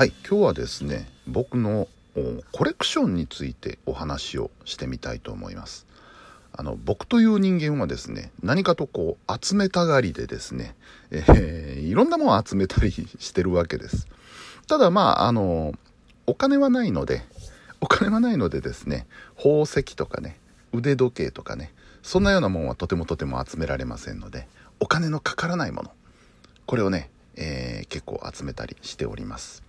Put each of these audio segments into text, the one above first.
はい今日はですね僕のコレクションについてお話をしてみたいと思います。あの僕という人間はですね何かとこう集めたがりでですね、えー、いろんなものを集めたりしてるわけです。ただまああのお金はないのでお金はないのでですね宝石とかね腕時計とかねそんなようなもんはとてもとても集められませんのでお金のかからないものこれをね、えー、結構集めたりしております。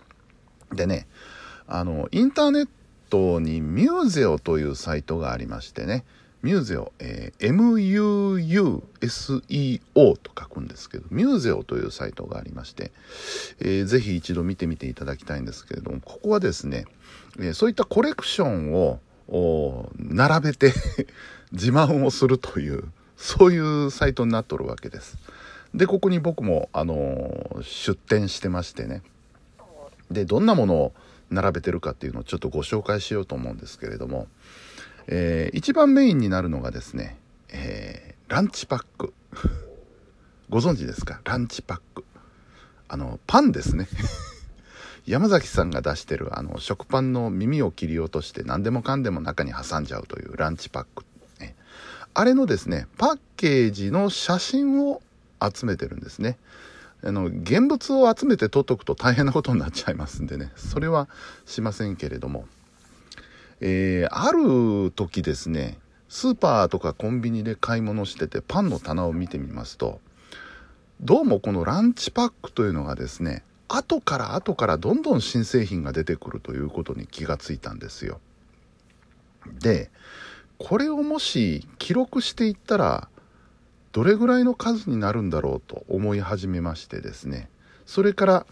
でねあのインターネットにミューゼオというサイトがありましてねミューゼオ、えー、MUUSEO と書くんですけど、ミューゼオというサイトがありまして、えー、ぜひ一度見てみていただきたいんですけれども、ここはですね、えー、そういったコレクションを並べて 自慢をするという、そういうサイトになっとるわけです。で、ここに僕も、あのー、出展してましてね、で、どんなものを並べてるかっていうのをちょっとご紹介しようと思うんですけれども、えー、一番メインになるのがですね、えー、ランチパック。ご存知ですか？ランチパック。あのパンですね。山崎さんが出してるあの食パンの耳を切り落として何でもかんでも中に挟んじゃうというランチパック、ね、あれのですねパッケージの写真を集めてるんですね。あの現物を集めて撮っとくと大変なことになっちゃいますんでね。それはしませんけれども。えー、ある時ですねスーパーとかコンビニで買い物しててパンの棚を見てみますとどうもこのランチパックというのがですね後から後からどんどん新製品が出てくるということに気がついたんですよ。でこれをもし記録していったらどれぐらいの数になるんだろうと思い始めましてですねそれから、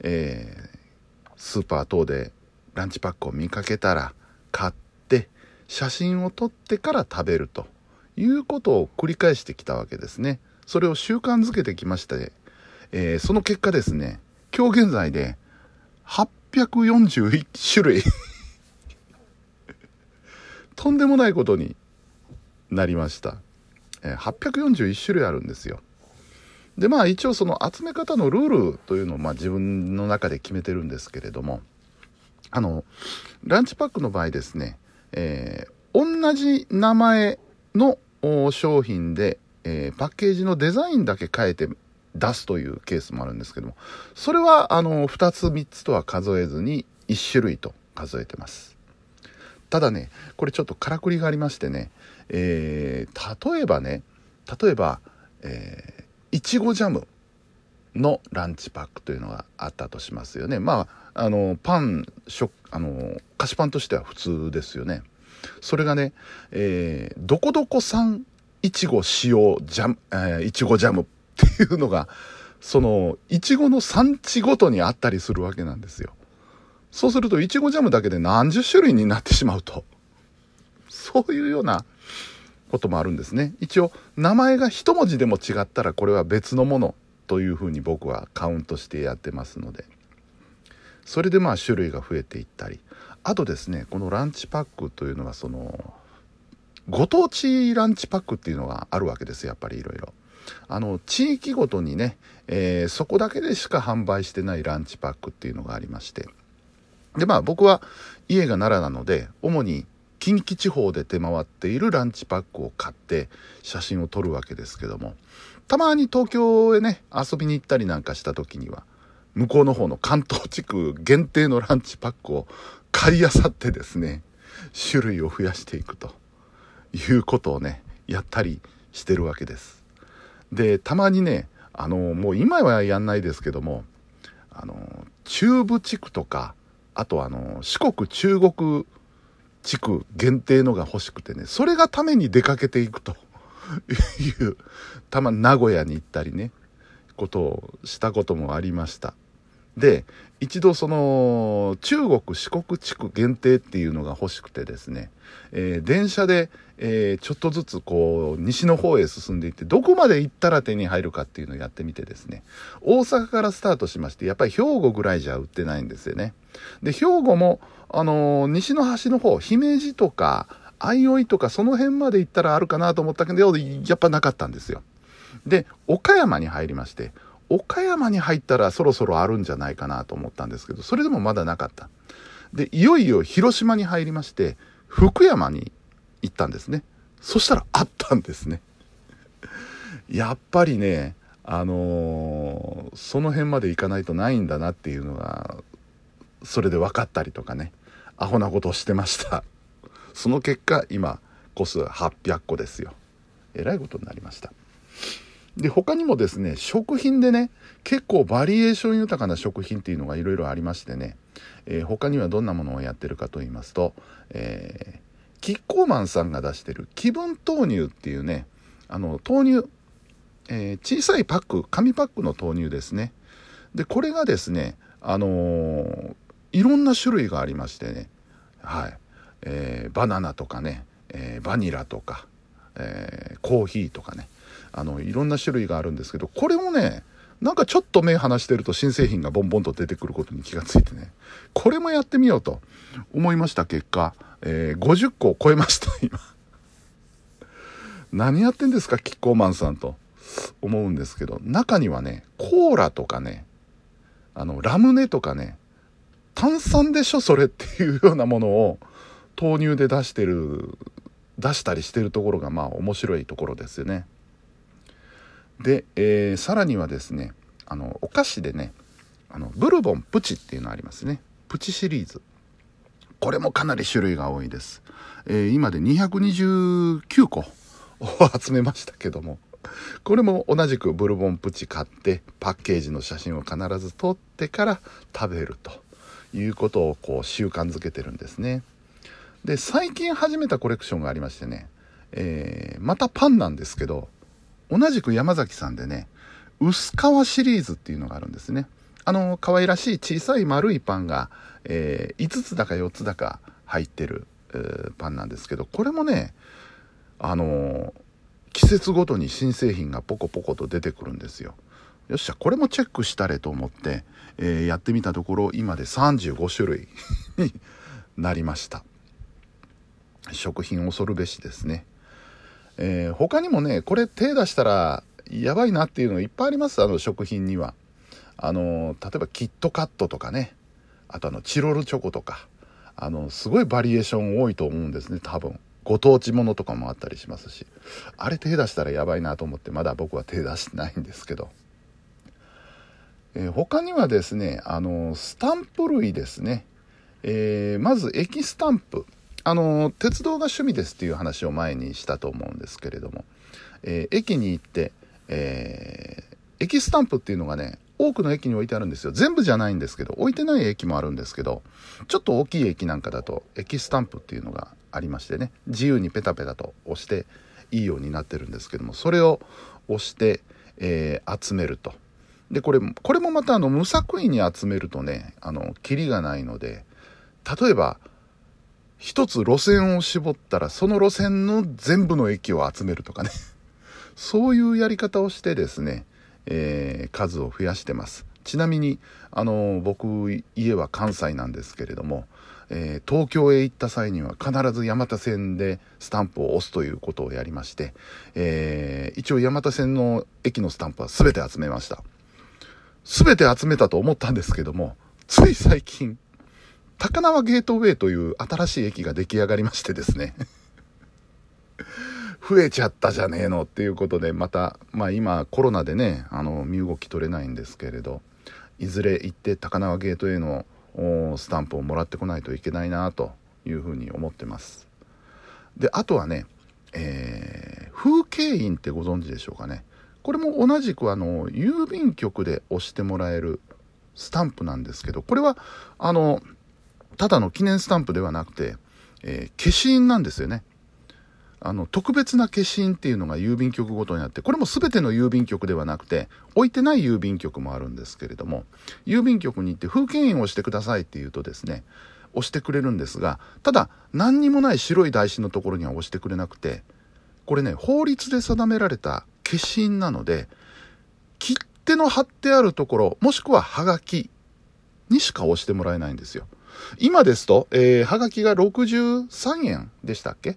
えー、スーパー等でランチパックを見かけたら買って写真を撮ってから食べるということを繰り返してきたわけですね。それを習慣づけてきまして、えー、その結果ですね、今日現在で841種類 とんでもないことになりました。えー、841種類あるんですよ。でまあ一応その集め方のルールというのをまあ自分の中で決めてるんですけれどもあの、ランチパックの場合ですね、えー、同じ名前の商品で、えー、パッケージのデザインだけ変えて出すというケースもあるんですけども、それは、あの、2つ3つとは数えずに1種類と数えてます。ただね、これちょっとからくりがありましてね、えー、例えばね、例えば、えー、いちごジャムのランチパックというのがあったとしますよね。まあ、あの、パン、食、あの、菓子パンとしては普通ですよね。それがね、えー、どこどこ産いちご使用ジャム、えー、いちごジャムっていうのが、その、いちごの産地ごとにあったりするわけなんですよ。そうすると、いちごジャムだけで何十種類になってしまうと。そういうようなこともあるんですね。一応、名前が一文字でも違ったら、これは別のものというふうに僕はカウントしてやってますのでそれでまあ種類が増えていったりあとですねこのランチパックというのはそのご当地ランチパックっていうのがあるわけですやっぱりいろいろ。あの地域ごとにね、えー、そこだけでしか販売してないランチパックっていうのがありましてでまあ僕は家が奈良なので主に近畿地方で出回っているランチパックを買って写真を撮るわけですけどもたまに東京へね、遊びに行ったりなんかした時には、向こうの方の関東地区限定のランチパックを買いあさってですね、種類を増やしていくということをね、やったりしてるわけです。で、たまにね、あの、もう今はやんないですけども、あの、中部地区とか、あとあの、四国中国地区限定のが欲しくてね、それがために出かけていくと。いうたま名古屋に行ったりねことをしたこともありましたで一度その中国四国地区限定っていうのが欲しくてですね、えー、電車で、えー、ちょっとずつこう西の方へ進んでいってどこまで行ったら手に入るかっていうのをやってみてですね大阪からスタートしましてやっぱり兵庫ぐらいじゃ売ってないんですよねで兵庫もあのー、西の端の方姫路とか相生とかその辺まで行ったらあるかなと思ったけど、やっぱなかったんですよ。で、岡山に入りまして、岡山に入ったらそろそろあるんじゃないかなと思ったんですけど、それでもまだなかった。で、いよいよ広島に入りまして、福山に行ったんですね。そしたらあったんですね。やっぱりね、あのー、その辺まで行かないとないんだなっていうのが、それで分かったりとかね、アホなことをしてました。その結果、今、個数800個ですよ。えらいことになりました。で、他にもですね、食品でね、結構バリエーション豊かな食品っていうのがいろいろありましてね、えー、他にはどんなものをやってるかと言いますと、えー、キッコーマンさんが出してる気分豆乳っていうね、あの、豆乳、えー、小さいパック、紙パックの豆乳ですね。で、これがですね、あのー、いろんな種類がありましてね、はい、えー、バナナとかね、えー、バニラとか、えー、コーヒーとかね、あの、いろんな種類があるんですけど、これもね、なんかちょっと目離してると新製品がボンボンと出てくることに気がついてね、これもやってみようと思いました結果、えー、50個を超えました、今。何やってんですか、キッコーマンさんと思うんですけど、中にはね、コーラとかね、あの、ラムネとかね、炭酸でしょ、それっていうようなものを豆乳で出してる、出したりしてるところがまあ面白いところですよね。で、えー、さらにはですねあのお菓子でねあのブルボンプチっていうのありますね。プチシリーズ。これもかなり種類が多いです、えー、今で229個を集めましたけども。これも同じくブルボンプチ買ってパッケージの写真を必ず撮ってから食べるということをこう習慣づけてるんですね。で最近始めたコレクションがありましてね、えー、またパンなんですけど同じく山崎さんでね、薄皮シリーズっていうのがあるんですね。あの、可愛らしい小さい丸いパンが、えー、5つだか4つだか入ってる、えー、パンなんですけど、これもね、あのー、季節ごとに新製品がポコポコと出てくるんですよ。よっしゃ、これもチェックしたれと思って、えー、やってみたところ、今で35種類になりました。食品恐るべしですね。えー、他にもね、これ手出したらやばいなっていうのがいっぱいあります、あの食品には。あの、例えばキットカットとかね、あとあの、チロルチョコとか、あの、すごいバリエーション多いと思うんですね、多分。ご当地ものとかもあったりしますし。あれ手出したらやばいなと思って、まだ僕は手出してないんですけど。えー、他にはですね、あの、スタンプ類ですね。えー、まず駅スタンプ。あの鉄道が趣味ですっていう話を前にしたと思うんですけれども、えー、駅に行って、えー、駅スタンプっていうのがね多くの駅に置いてあるんですよ。全部じゃないんですけど置いてない駅もあるんですけどちょっと大きい駅なんかだと駅スタンプっていうのがありましてね自由にペタペタと押していいようになってるんですけどもそれを押して、えー、集めると。でこれこれもまたあの無作為に集めるとねあのキリがないので例えば一つ路線を絞ったらその路線の全部の駅を集めるとかね。そういうやり方をしてですね、えー、数を増やしてます。ちなみにあの僕家は関西なんですけれども、えー、東京へ行った際には必ず山手線でスタンプを押すということをやりまして、えー、一応山手線の駅のスタンプは全て集めました。全て集めたと思ったんですけどもつい最近高輪ゲートウェイという新しい駅が出来上がりましてですね 増えちゃったじゃねえのっていうことで、また、まあ今コロナでね、あの、身動き取れないんですけれど、いずれ行って高輪ゲートウェイのスタンプをもらってこないといけないなというふうに思ってます。で、あとはね、えー、風景印ってご存知でしょうかね。これも同じくあの、郵便局で押してもらえるスタンプなんですけど、これは、あの、ただの記念スタンプではなくて、えー、消印なんですよね。あの、特別な消印っていうのが郵便局ごとにあって、これも全ての郵便局ではなくて、置いてない郵便局もあるんですけれども、郵便局に行って風景印をしてくださいって言うとですね、押してくれるんですが、ただ、何にもない白い台紙のところには押してくれなくて、これね、法律で定められた消印なので、切手の貼ってあるところ、もしくはハガキにしか押してもらえないんですよ。今ですと、えー、はがきが63円でしたっけ？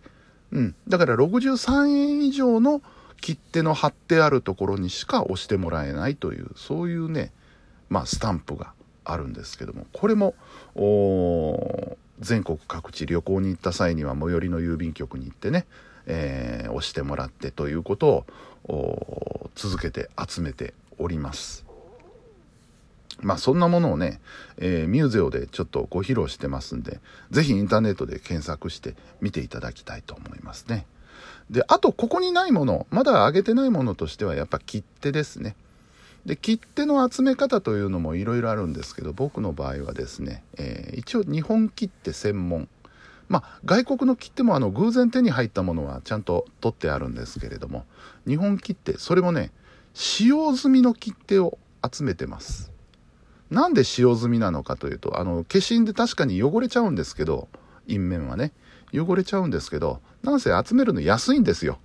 うん。だから63円以上の切手の貼ってあるところにしか押してもらえないというそういうねまあスタンプがあるんですけどもこれも全国各地旅行に行った際には最寄りの郵便局に行ってね、えー、押してもらってということを続けて集めております。まあそんなものをね、えー、ミューゼオでちょっとご披露してますんで、是非インターネットで検索して見ていただきたいと思いますね。で、あとここにないもの、まだ上げてないものとしてはやっぱ切手ですね。で、切手の集め方というのもいろいろあるんですけど、僕の場合はですね、えー、一応日本切手専門。まあ、外国の切手もあの偶然手に入ったものはちゃんと取ってあるんですけれども、日本切手、それもね、使用済みの切手を集めてます。なんで使用済みなのかというと、あの、消印で確かに汚れちゃうんですけど、印面はね、汚れちゃうんですけど、なんせ集めるの安いんですよ。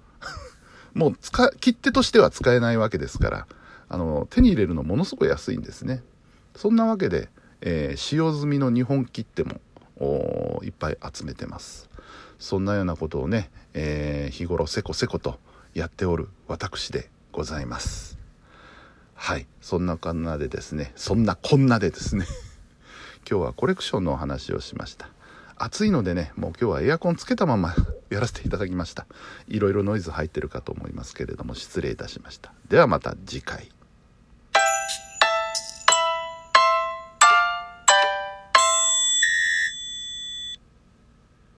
もう使、切手としては使えないわけですから、あの、手に入れるのものすごく安いんですね。そんなわけで、えー、使用済みの日本切手も、いっぱい集めてます。そんなようなことをね、えー、日頃せこせことやっておる私でございます。はい。そんなこんなでですね、そんなこんなでですね 今日はコレクションのお話をしました。暑いのでね、もう今日はエアコンつけたまま やらせていただきました。いろいろノイズ入ってるかと思いますけれども、失礼いたしました。ではまた次回。